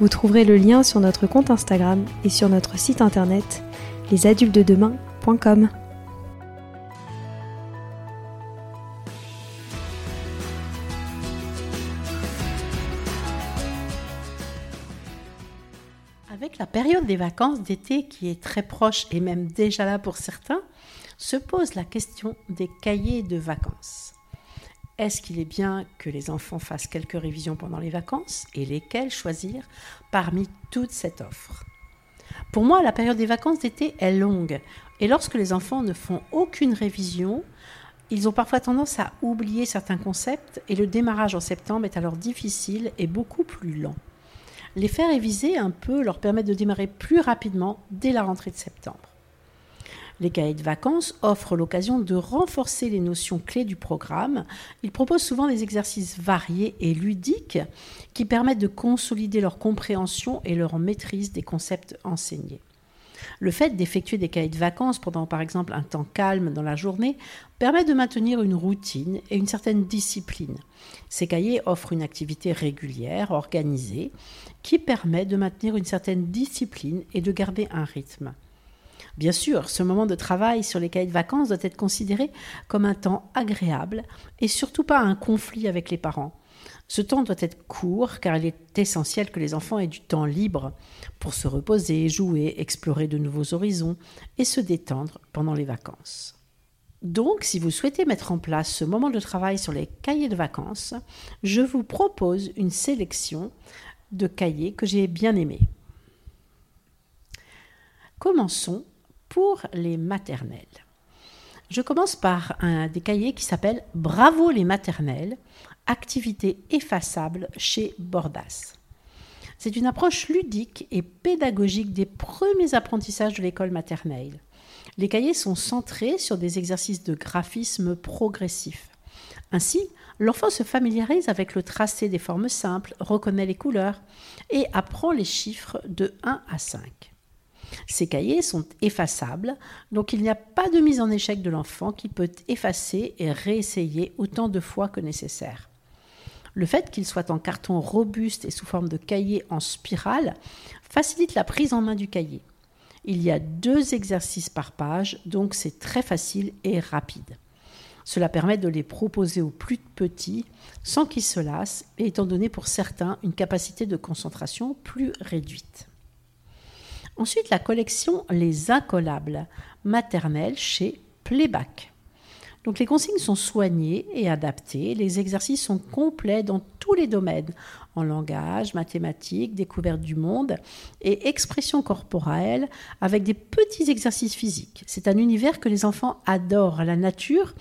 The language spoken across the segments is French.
Vous trouverez le lien sur notre compte Instagram et sur notre site internet lesadultesdedemain.com. Avec la période des vacances d'été qui est très proche et même déjà là pour certains, se pose la question des cahiers de vacances. Est-ce qu'il est bien que les enfants fassent quelques révisions pendant les vacances et lesquelles choisir parmi toute cette offre? Pour moi, la période des vacances d'été est longue et lorsque les enfants ne font aucune révision, ils ont parfois tendance à oublier certains concepts et le démarrage en septembre est alors difficile et beaucoup plus lent. Les faire réviser un peu leur permet de démarrer plus rapidement dès la rentrée de septembre. Les cahiers de vacances offrent l'occasion de renforcer les notions clés du programme. Ils proposent souvent des exercices variés et ludiques qui permettent de consolider leur compréhension et leur maîtrise des concepts enseignés. Le fait d'effectuer des cahiers de vacances pendant par exemple un temps calme dans la journée permet de maintenir une routine et une certaine discipline. Ces cahiers offrent une activité régulière, organisée, qui permet de maintenir une certaine discipline et de garder un rythme. Bien sûr, ce moment de travail sur les cahiers de vacances doit être considéré comme un temps agréable et surtout pas un conflit avec les parents. Ce temps doit être court car il est essentiel que les enfants aient du temps libre pour se reposer, jouer, explorer de nouveaux horizons et se détendre pendant les vacances. Donc, si vous souhaitez mettre en place ce moment de travail sur les cahiers de vacances, je vous propose une sélection de cahiers que j'ai bien aimés. Commençons pour les maternelles. Je commence par un des cahiers qui s'appelle Bravo les maternelles, activité effaçable chez Bordas. C'est une approche ludique et pédagogique des premiers apprentissages de l'école maternelle. Les cahiers sont centrés sur des exercices de graphisme progressif. Ainsi, l'enfant se familiarise avec le tracé des formes simples, reconnaît les couleurs et apprend les chiffres de 1 à 5. Ces cahiers sont effaçables, donc il n'y a pas de mise en échec de l'enfant qui peut effacer et réessayer autant de fois que nécessaire. Le fait qu'ils soient en carton robuste et sous forme de cahier en spirale facilite la prise en main du cahier. Il y a deux exercices par page, donc c'est très facile et rapide. Cela permet de les proposer aux plus petits sans qu'ils se lassent et étant donné pour certains une capacité de concentration plus réduite. Ensuite, la collection Les Incollables maternelles chez Playback. Donc les consignes sont soignées et adaptées, les exercices sont complets dans tous les domaines, en langage, mathématiques, découverte du monde et expression corporelle, avec des petits exercices physiques. C'est un univers que les enfants adorent, la nature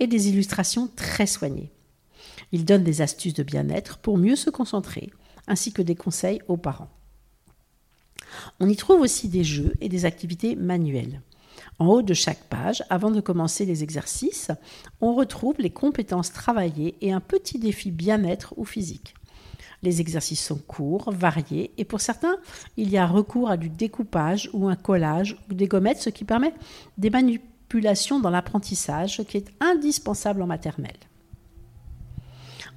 et des illustrations très soignées. Ils donnent des astuces de bien-être pour mieux se concentrer, ainsi que des conseils aux parents. On y trouve aussi des jeux et des activités manuelles. En haut de chaque page, avant de commencer les exercices, on retrouve les compétences travaillées et un petit défi bien-être ou physique. Les exercices sont courts, variés, et pour certains, il y a recours à du découpage ou un collage ou des gommettes, ce qui permet des manipulations dans l'apprentissage, ce qui est indispensable en maternelle.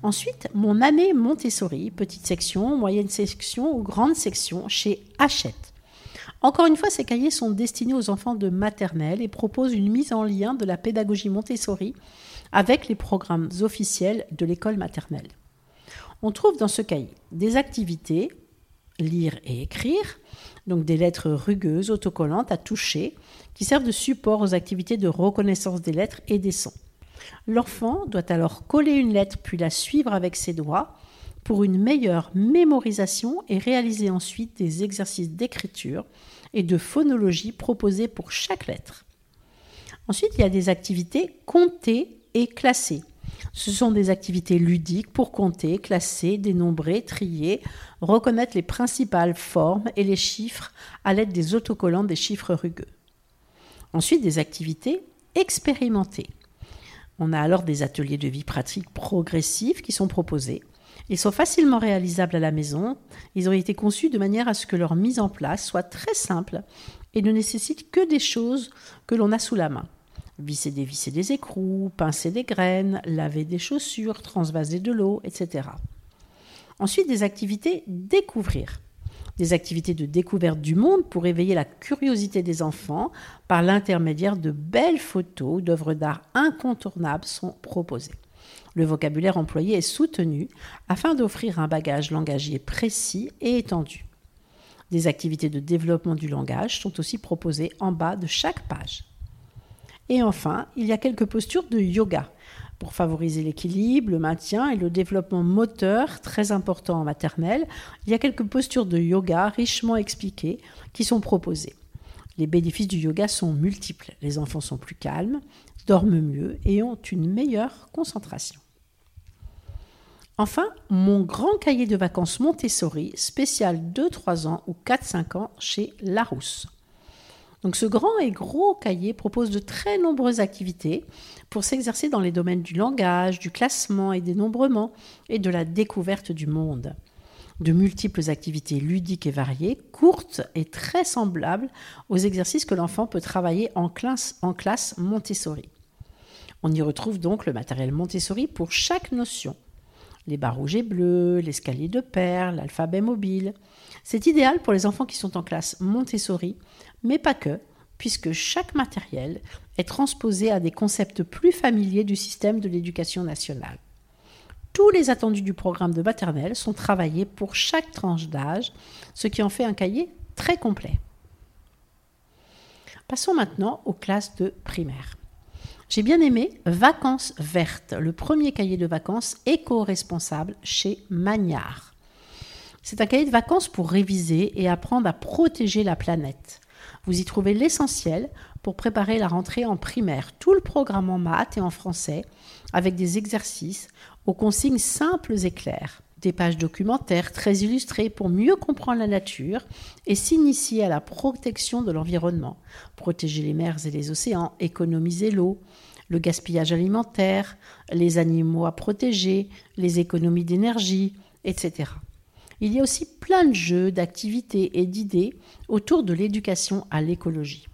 Ensuite, mon année Montessori, petite section, moyenne section ou grande section chez Hachette. Encore une fois, ces cahiers sont destinés aux enfants de maternelle et proposent une mise en lien de la pédagogie Montessori avec les programmes officiels de l'école maternelle. On trouve dans ce cahier des activités, lire et écrire, donc des lettres rugueuses, autocollantes à toucher, qui servent de support aux activités de reconnaissance des lettres et des sons. L'enfant doit alors coller une lettre puis la suivre avec ses doigts pour une meilleure mémorisation et réaliser ensuite des exercices d'écriture et de phonologie proposés pour chaque lettre. Ensuite, il y a des activités comptées et classées. Ce sont des activités ludiques pour compter, classer, dénombrer, trier, reconnaître les principales formes et les chiffres à l'aide des autocollants des chiffres rugueux. Ensuite, des activités expérimentées. On a alors des ateliers de vie pratique progressifs qui sont proposés. Ils sont facilement réalisables à la maison. Ils ont été conçus de manière à ce que leur mise en place soit très simple et ne nécessite que des choses que l'on a sous la main. Visser des vis des écrous, pincer des graines, laver des chaussures, transvaser de l'eau, etc. Ensuite, des activités découvrir des activités de découverte du monde pour éveiller la curiosité des enfants par l'intermédiaire de belles photos d'œuvres d'art incontournables sont proposées. Le vocabulaire employé est soutenu afin d'offrir un bagage langagier précis et étendu. Des activités de développement du langage sont aussi proposées en bas de chaque page. Et enfin, il y a quelques postures de yoga pour favoriser l'équilibre, le maintien et le développement moteur, très important en maternelle, il y a quelques postures de yoga richement expliquées qui sont proposées. Les bénéfices du yoga sont multiples. Les enfants sont plus calmes, dorment mieux et ont une meilleure concentration. Enfin, mon grand cahier de vacances Montessori, spécial 2-3 ans ou 4-5 ans chez Larousse. Donc ce grand et gros cahier propose de très nombreuses activités pour s'exercer dans les domaines du langage, du classement et dénombrement et de la découverte du monde. De multiples activités ludiques et variées, courtes et très semblables aux exercices que l'enfant peut travailler en classe, en classe Montessori. On y retrouve donc le matériel Montessori pour chaque notion. Les barres rouges et bleues, l'escalier de perles, l'alphabet mobile. C'est idéal pour les enfants qui sont en classe Montessori mais pas que, puisque chaque matériel est transposé à des concepts plus familiers du système de l'éducation nationale. Tous les attendus du programme de maternelle sont travaillés pour chaque tranche d'âge, ce qui en fait un cahier très complet. Passons maintenant aux classes de primaire. J'ai bien aimé Vacances vertes, le premier cahier de vacances éco-responsable chez Magnard. C'est un cahier de vacances pour réviser et apprendre à protéger la planète. Vous y trouvez l'essentiel pour préparer la rentrée en primaire, tout le programme en maths et en français, avec des exercices aux consignes simples et claires, des pages documentaires très illustrées pour mieux comprendre la nature et s'initier à la protection de l'environnement, protéger les mers et les océans, économiser l'eau, le gaspillage alimentaire, les animaux à protéger, les économies d'énergie, etc. Il y a aussi plein de jeux, d'activités et d'idées autour de l'éducation à l'écologie.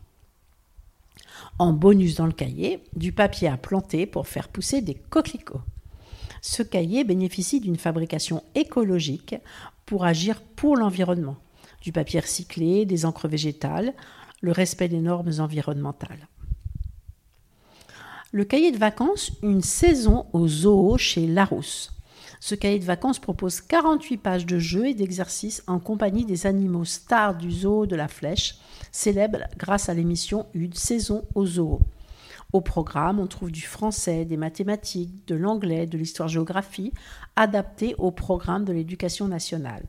En bonus dans le cahier, du papier à planter pour faire pousser des coquelicots. Ce cahier bénéficie d'une fabrication écologique pour agir pour l'environnement. Du papier recyclé, des encres végétales, le respect des normes environnementales. Le cahier de vacances, une saison au zoo chez Larousse. Ce cahier de vacances propose 48 pages de jeux et d'exercices en compagnie des animaux stars du zoo de la Flèche, célèbres grâce à l'émission Une saison au zoo. Au programme, on trouve du français, des mathématiques, de l'anglais, de l'histoire-géographie, adaptés au programme de l'éducation nationale.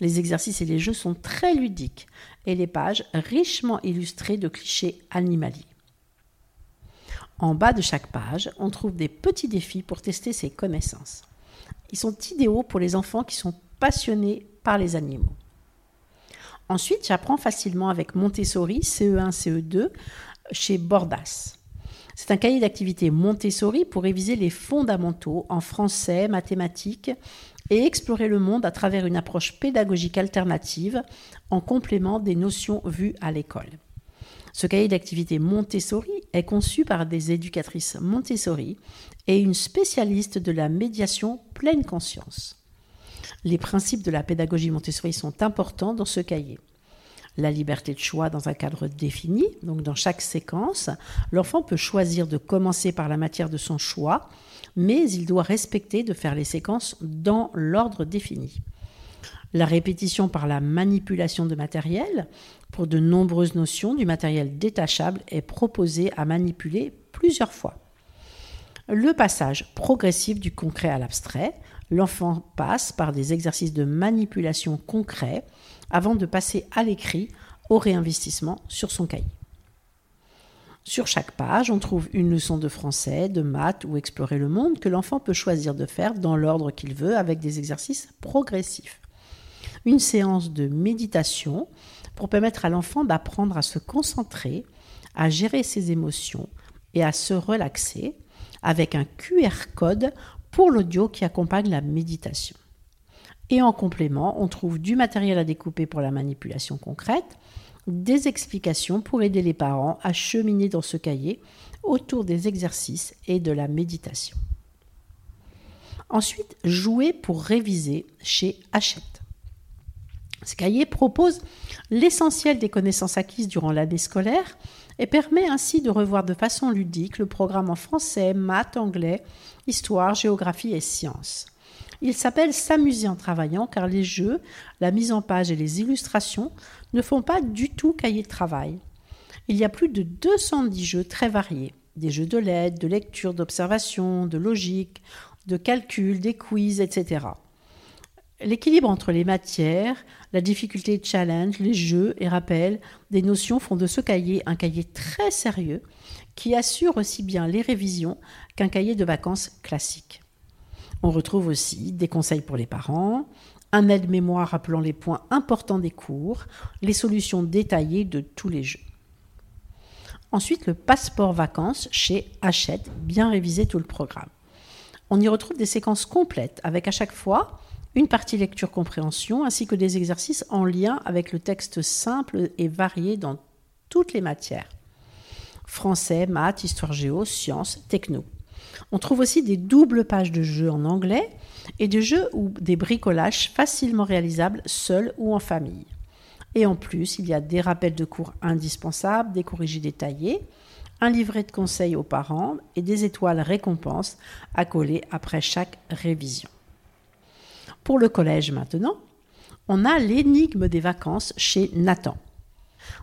Les exercices et les jeux sont très ludiques et les pages richement illustrées de clichés animaliers. En bas de chaque page, on trouve des petits défis pour tester ses connaissances. Ils sont idéaux pour les enfants qui sont passionnés par les animaux. Ensuite, j'apprends facilement avec Montessori CE1, CE2 chez Bordas. C'est un cahier d'activité Montessori pour réviser les fondamentaux en français, mathématiques et explorer le monde à travers une approche pédagogique alternative en complément des notions vues à l'école. Ce cahier d'activité Montessori est conçu par des éducatrices Montessori et une spécialiste de la médiation pleine conscience. Les principes de la pédagogie Montessori sont importants dans ce cahier. La liberté de choix dans un cadre défini, donc dans chaque séquence, l'enfant peut choisir de commencer par la matière de son choix, mais il doit respecter de faire les séquences dans l'ordre défini. La répétition par la manipulation de matériel, pour de nombreuses notions du matériel détachable, est proposée à manipuler plusieurs fois. Le passage progressif du concret à l'abstrait, l'enfant passe par des exercices de manipulation concrets avant de passer à l'écrit au réinvestissement sur son cahier. Sur chaque page, on trouve une leçon de français, de maths ou explorer le monde que l'enfant peut choisir de faire dans l'ordre qu'il veut avec des exercices progressifs. Une séance de méditation pour permettre à l'enfant d'apprendre à se concentrer, à gérer ses émotions et à se relaxer avec un QR code pour l'audio qui accompagne la méditation. Et en complément, on trouve du matériel à découper pour la manipulation concrète, des explications pour aider les parents à cheminer dans ce cahier autour des exercices et de la méditation. Ensuite, jouer pour réviser chez Hachette. Ce cahier propose l'essentiel des connaissances acquises durant l'année scolaire et permet ainsi de revoir de façon ludique le programme en français, maths, anglais, histoire, géographie et sciences. Il s'appelle S'amuser en travaillant car les jeux, la mise en page et les illustrations ne font pas du tout cahier de travail. Il y a plus de 210 jeux très variés. Des jeux de lettres, de lecture, d'observation, de logique, de calcul, des quiz, etc. L'équilibre entre les matières, la difficulté challenge, les jeux et rappels des notions font de ce cahier un cahier très sérieux qui assure aussi bien les révisions qu'un cahier de vacances classique. On retrouve aussi des conseils pour les parents, un aide-mémoire rappelant les points importants des cours, les solutions détaillées de tous les jeux. Ensuite, le passeport vacances chez Hachette, bien révisé tout le programme. On y retrouve des séquences complètes avec à chaque fois une partie lecture-compréhension ainsi que des exercices en lien avec le texte simple et varié dans toutes les matières. Français, maths, histoire géo, sciences, techno. On trouve aussi des doubles pages de jeux en anglais et des jeux ou des bricolages facilement réalisables seuls ou en famille. Et en plus, il y a des rappels de cours indispensables, des corrigés détaillés, un livret de conseils aux parents et des étoiles récompenses à coller après chaque révision. Pour le collège maintenant, on a l'énigme des vacances chez Nathan.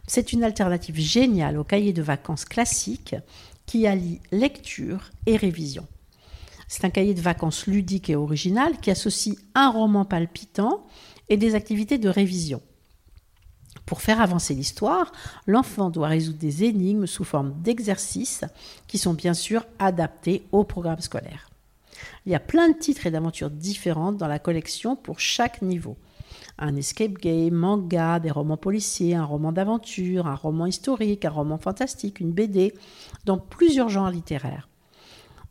C'est une alternative géniale au cahier de vacances classique qui allie lecture et révision. C'est un cahier de vacances ludique et original qui associe un roman palpitant et des activités de révision. Pour faire avancer l'histoire, l'enfant doit résoudre des énigmes sous forme d'exercices qui sont bien sûr adaptés au programme scolaire. Il y a plein de titres et d'aventures différentes dans la collection pour chaque niveau un escape game, manga, des romans policiers, un roman d'aventure, un roman historique, un roman fantastique, une BD, dans plusieurs genres littéraires.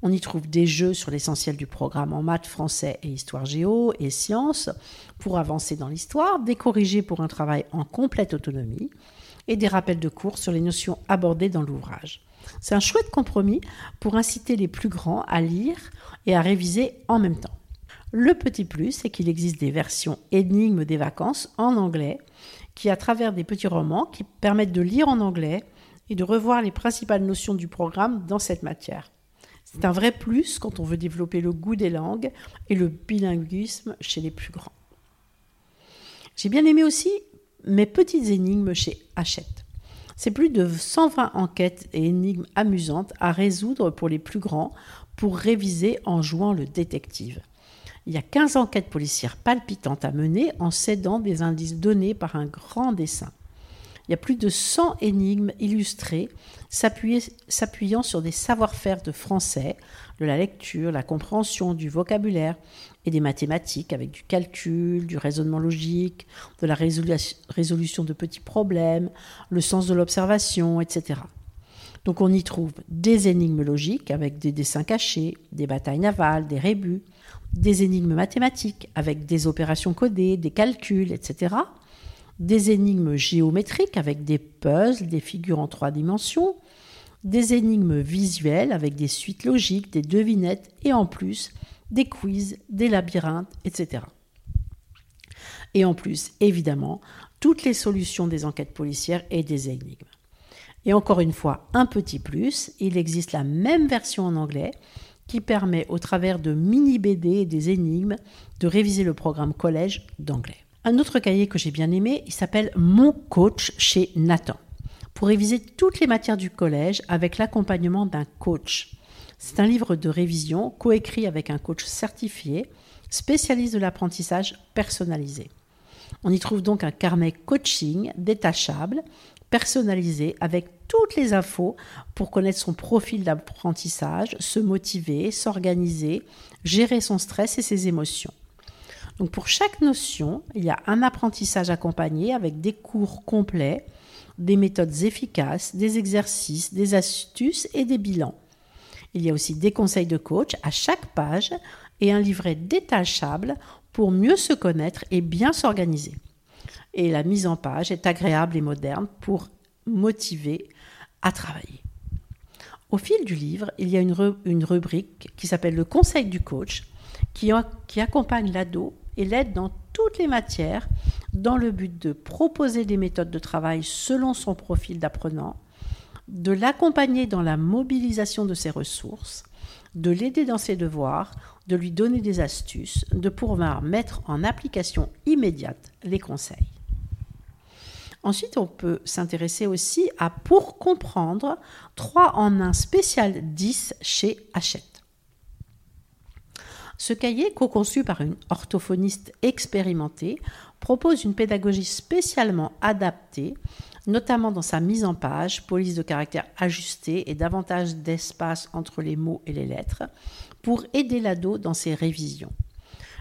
On y trouve des jeux sur l'essentiel du programme en maths, français et histoire géo et sciences pour avancer dans l'histoire, des corrigés pour un travail en complète autonomie et des rappels de cours sur les notions abordées dans l'ouvrage. C'est un chouette compromis pour inciter les plus grands à lire et à réviser en même temps. Le petit plus, c'est qu'il existe des versions énigmes des vacances en anglais qui, à travers des petits romans, qui permettent de lire en anglais et de revoir les principales notions du programme dans cette matière. C'est un vrai plus quand on veut développer le goût des langues et le bilinguisme chez les plus grands. J'ai bien aimé aussi mes petites énigmes chez Hachette. C'est plus de 120 enquêtes et énigmes amusantes à résoudre pour les plus grands pour réviser en jouant le détective. Il y a 15 enquêtes policières palpitantes à mener en cédant des indices donnés par un grand dessin. Il y a plus de 100 énigmes illustrées s'appuyant sur des savoir-faire de français, de la lecture, la compréhension, du vocabulaire et des mathématiques avec du calcul, du raisonnement logique, de la résolution de petits problèmes, le sens de l'observation, etc. Donc on y trouve des énigmes logiques avec des dessins cachés, des batailles navales, des rébus, des énigmes mathématiques avec des opérations codées, des calculs, etc. Des énigmes géométriques avec des puzzles, des figures en trois dimensions, des énigmes visuelles avec des suites logiques, des devinettes et en plus des quiz, des labyrinthes, etc. Et en plus, évidemment, toutes les solutions des enquêtes policières et des énigmes. Et encore une fois, un petit plus, il existe la même version en anglais qui permet au travers de mini BD et des énigmes de réviser le programme collège d'anglais. Un autre cahier que j'ai bien aimé, il s'appelle Mon coach chez Nathan, pour réviser toutes les matières du collège avec l'accompagnement d'un coach. C'est un livre de révision coécrit avec un coach certifié, spécialiste de l'apprentissage personnalisé. On y trouve donc un carnet coaching détachable personnalisé avec toutes les infos pour connaître son profil d'apprentissage, se motiver, s'organiser, gérer son stress et ses émotions. Donc pour chaque notion, il y a un apprentissage accompagné avec des cours complets, des méthodes efficaces, des exercices, des astuces et des bilans. Il y a aussi des conseils de coach à chaque page et un livret détachable pour mieux se connaître et bien s'organiser et la mise en page est agréable et moderne pour motiver à travailler. Au fil du livre, il y a une, rubrique qui s'appelle le conseil du coach qui, accompagne l'ado et l'aide dans toutes les matières dans le but de proposer des méthodes de travail selon son profil d'apprenant, de l'accompagner dans la mobilisation de ses ressources, de l'aider dans ses devoirs, de lui donner des astuces, de pouvoir mettre en application immédiate les conseils. Ensuite, on peut s'intéresser aussi à Pour comprendre 3 en 1 spécial 10 chez Hachette. Ce cahier, co-conçu par une orthophoniste expérimentée, propose une pédagogie spécialement adaptée, notamment dans sa mise en page, police de caractère ajustée et davantage d'espace entre les mots et les lettres, pour aider l'ado dans ses révisions.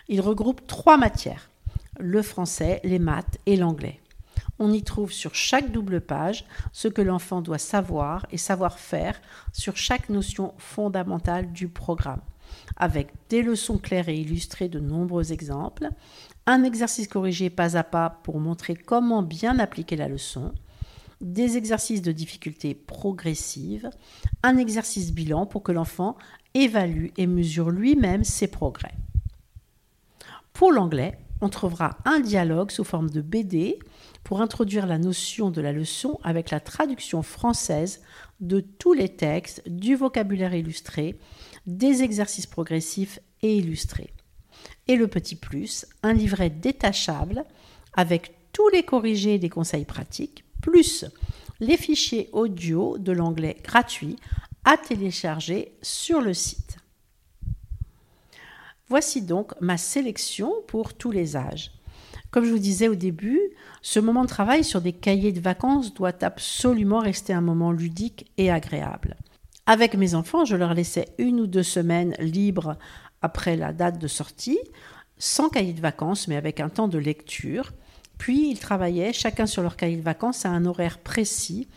Il regroupe trois matières, le français, les maths et l'anglais. On y trouve sur chaque double page ce que l'enfant doit savoir et savoir faire sur chaque notion fondamentale du programme, avec des leçons claires et illustrées de nombreux exemples, un exercice corrigé pas à pas pour montrer comment bien appliquer la leçon, des exercices de difficulté progressive, un exercice bilan pour que l'enfant évalue et mesure lui-même ses progrès. Pour l'anglais, on trouvera un dialogue sous forme de BD pour introduire la notion de la leçon avec la traduction française de tous les textes, du vocabulaire illustré, des exercices progressifs et illustrés. Et le petit plus, un livret détachable avec tous les corrigés des conseils pratiques, plus les fichiers audio de l'anglais gratuit à télécharger sur le site. Voici donc ma sélection pour tous les âges. Comme je vous disais au début, ce moment de travail sur des cahiers de vacances doit absolument rester un moment ludique et agréable. Avec mes enfants, je leur laissais une ou deux semaines libres après la date de sortie, sans cahier de vacances, mais avec un temps de lecture. Puis ils travaillaient chacun sur leur cahier de vacances à un horaire précis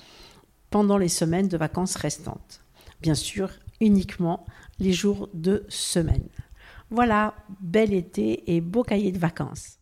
pendant les semaines de vacances restantes. Bien sûr, uniquement les jours de semaine. Voilà, bel été et beau cahier de vacances.